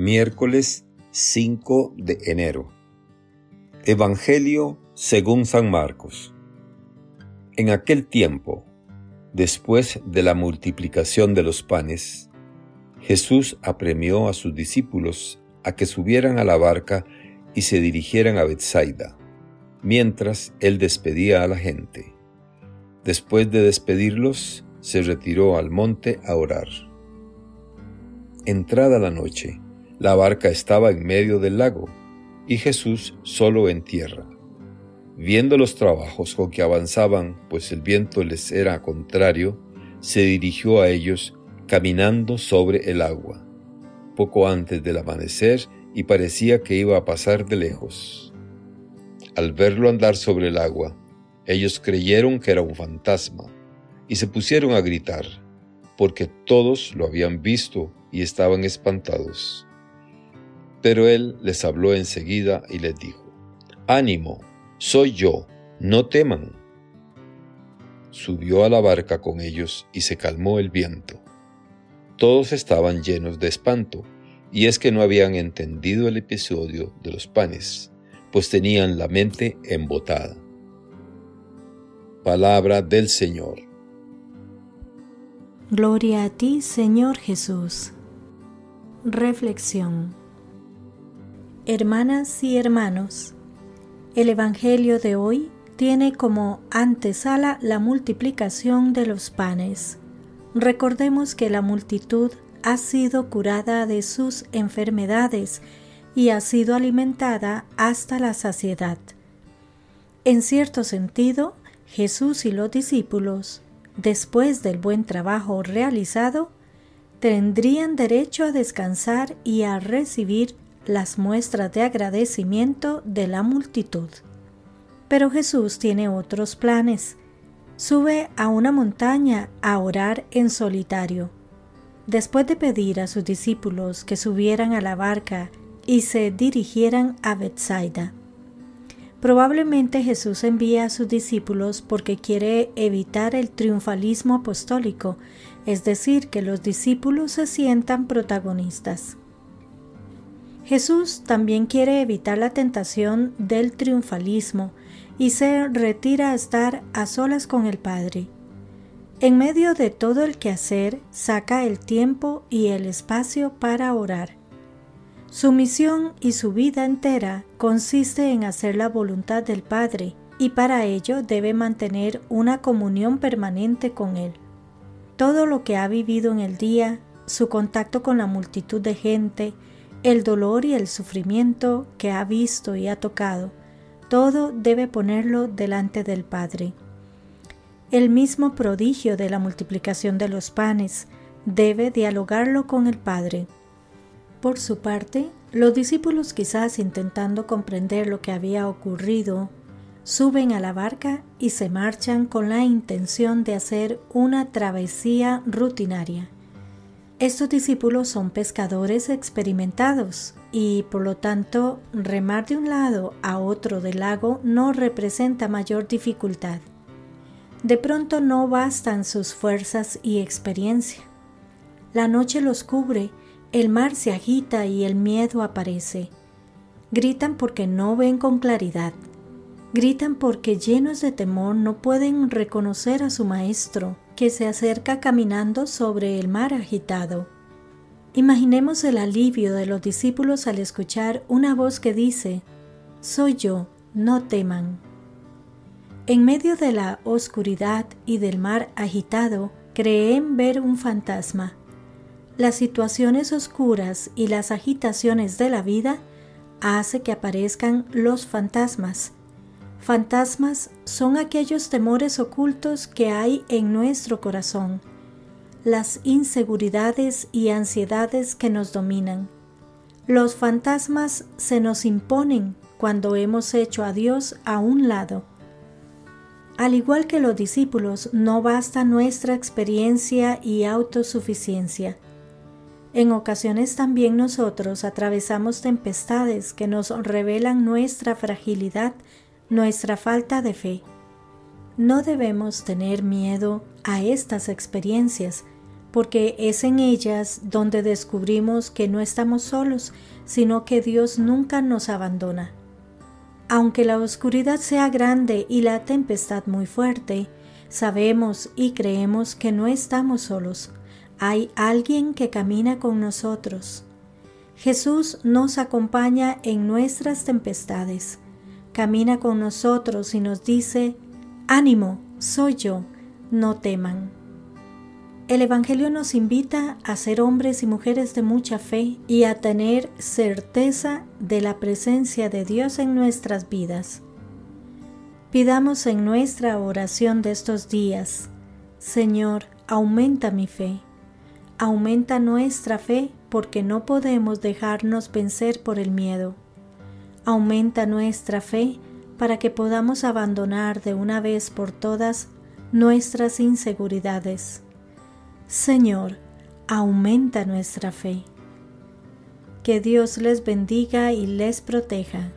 Miércoles 5 de enero. Evangelio según San Marcos. En aquel tiempo, después de la multiplicación de los panes, Jesús apremió a sus discípulos a que subieran a la barca y se dirigieran a Bethsaida, mientras él despedía a la gente. Después de despedirlos, se retiró al monte a orar. Entrada la noche, la barca estaba en medio del lago y Jesús solo en tierra. Viendo los trabajos con que avanzaban, pues el viento les era contrario, se dirigió a ellos caminando sobre el agua, poco antes del amanecer y parecía que iba a pasar de lejos. Al verlo andar sobre el agua, ellos creyeron que era un fantasma y se pusieron a gritar, porque todos lo habían visto y estaban espantados. Pero él les habló enseguida y les dijo, Ánimo, soy yo, no teman. Subió a la barca con ellos y se calmó el viento. Todos estaban llenos de espanto, y es que no habían entendido el episodio de los panes, pues tenían la mente embotada. Palabra del Señor. Gloria a ti, Señor Jesús. Reflexión. Hermanas y hermanos, el Evangelio de hoy tiene como antesala la multiplicación de los panes. Recordemos que la multitud ha sido curada de sus enfermedades y ha sido alimentada hasta la saciedad. En cierto sentido, Jesús y los discípulos, después del buen trabajo realizado, tendrían derecho a descansar y a recibir las muestras de agradecimiento de la multitud. Pero Jesús tiene otros planes. Sube a una montaña a orar en solitario. Después de pedir a sus discípulos que subieran a la barca y se dirigieran a Bethsaida. Probablemente Jesús envía a sus discípulos porque quiere evitar el triunfalismo apostólico, es decir, que los discípulos se sientan protagonistas. Jesús también quiere evitar la tentación del triunfalismo y se retira a estar a solas con el Padre. En medio de todo el quehacer, saca el tiempo y el espacio para orar. Su misión y su vida entera consiste en hacer la voluntad del Padre y para ello debe mantener una comunión permanente con Él. Todo lo que ha vivido en el día, su contacto con la multitud de gente, el dolor y el sufrimiento que ha visto y ha tocado, todo debe ponerlo delante del Padre. El mismo prodigio de la multiplicación de los panes debe dialogarlo con el Padre. Por su parte, los discípulos quizás intentando comprender lo que había ocurrido, suben a la barca y se marchan con la intención de hacer una travesía rutinaria. Estos discípulos son pescadores experimentados y por lo tanto remar de un lado a otro del lago no representa mayor dificultad. De pronto no bastan sus fuerzas y experiencia. La noche los cubre el mar se agita y el miedo aparece. Gritan porque no ven con claridad. Gritan porque llenos de temor no pueden reconocer a su maestro, que se acerca caminando sobre el mar agitado. Imaginemos el alivio de los discípulos al escuchar una voz que dice, Soy yo, no teman. En medio de la oscuridad y del mar agitado, creen ver un fantasma, las situaciones oscuras y las agitaciones de la vida hace que aparezcan los fantasmas. Fantasmas son aquellos temores ocultos que hay en nuestro corazón, las inseguridades y ansiedades que nos dominan. Los fantasmas se nos imponen cuando hemos hecho a Dios a un lado. Al igual que los discípulos, no basta nuestra experiencia y autosuficiencia en ocasiones también nosotros atravesamos tempestades que nos revelan nuestra fragilidad, nuestra falta de fe. No debemos tener miedo a estas experiencias, porque es en ellas donde descubrimos que no estamos solos, sino que Dios nunca nos abandona. Aunque la oscuridad sea grande y la tempestad muy fuerte, sabemos y creemos que no estamos solos. Hay alguien que camina con nosotros. Jesús nos acompaña en nuestras tempestades. Camina con nosotros y nos dice, ánimo, soy yo, no teman. El Evangelio nos invita a ser hombres y mujeres de mucha fe y a tener certeza de la presencia de Dios en nuestras vidas. Pidamos en nuestra oración de estos días, Señor, aumenta mi fe. Aumenta nuestra fe porque no podemos dejarnos vencer por el miedo. Aumenta nuestra fe para que podamos abandonar de una vez por todas nuestras inseguridades. Señor, aumenta nuestra fe. Que Dios les bendiga y les proteja.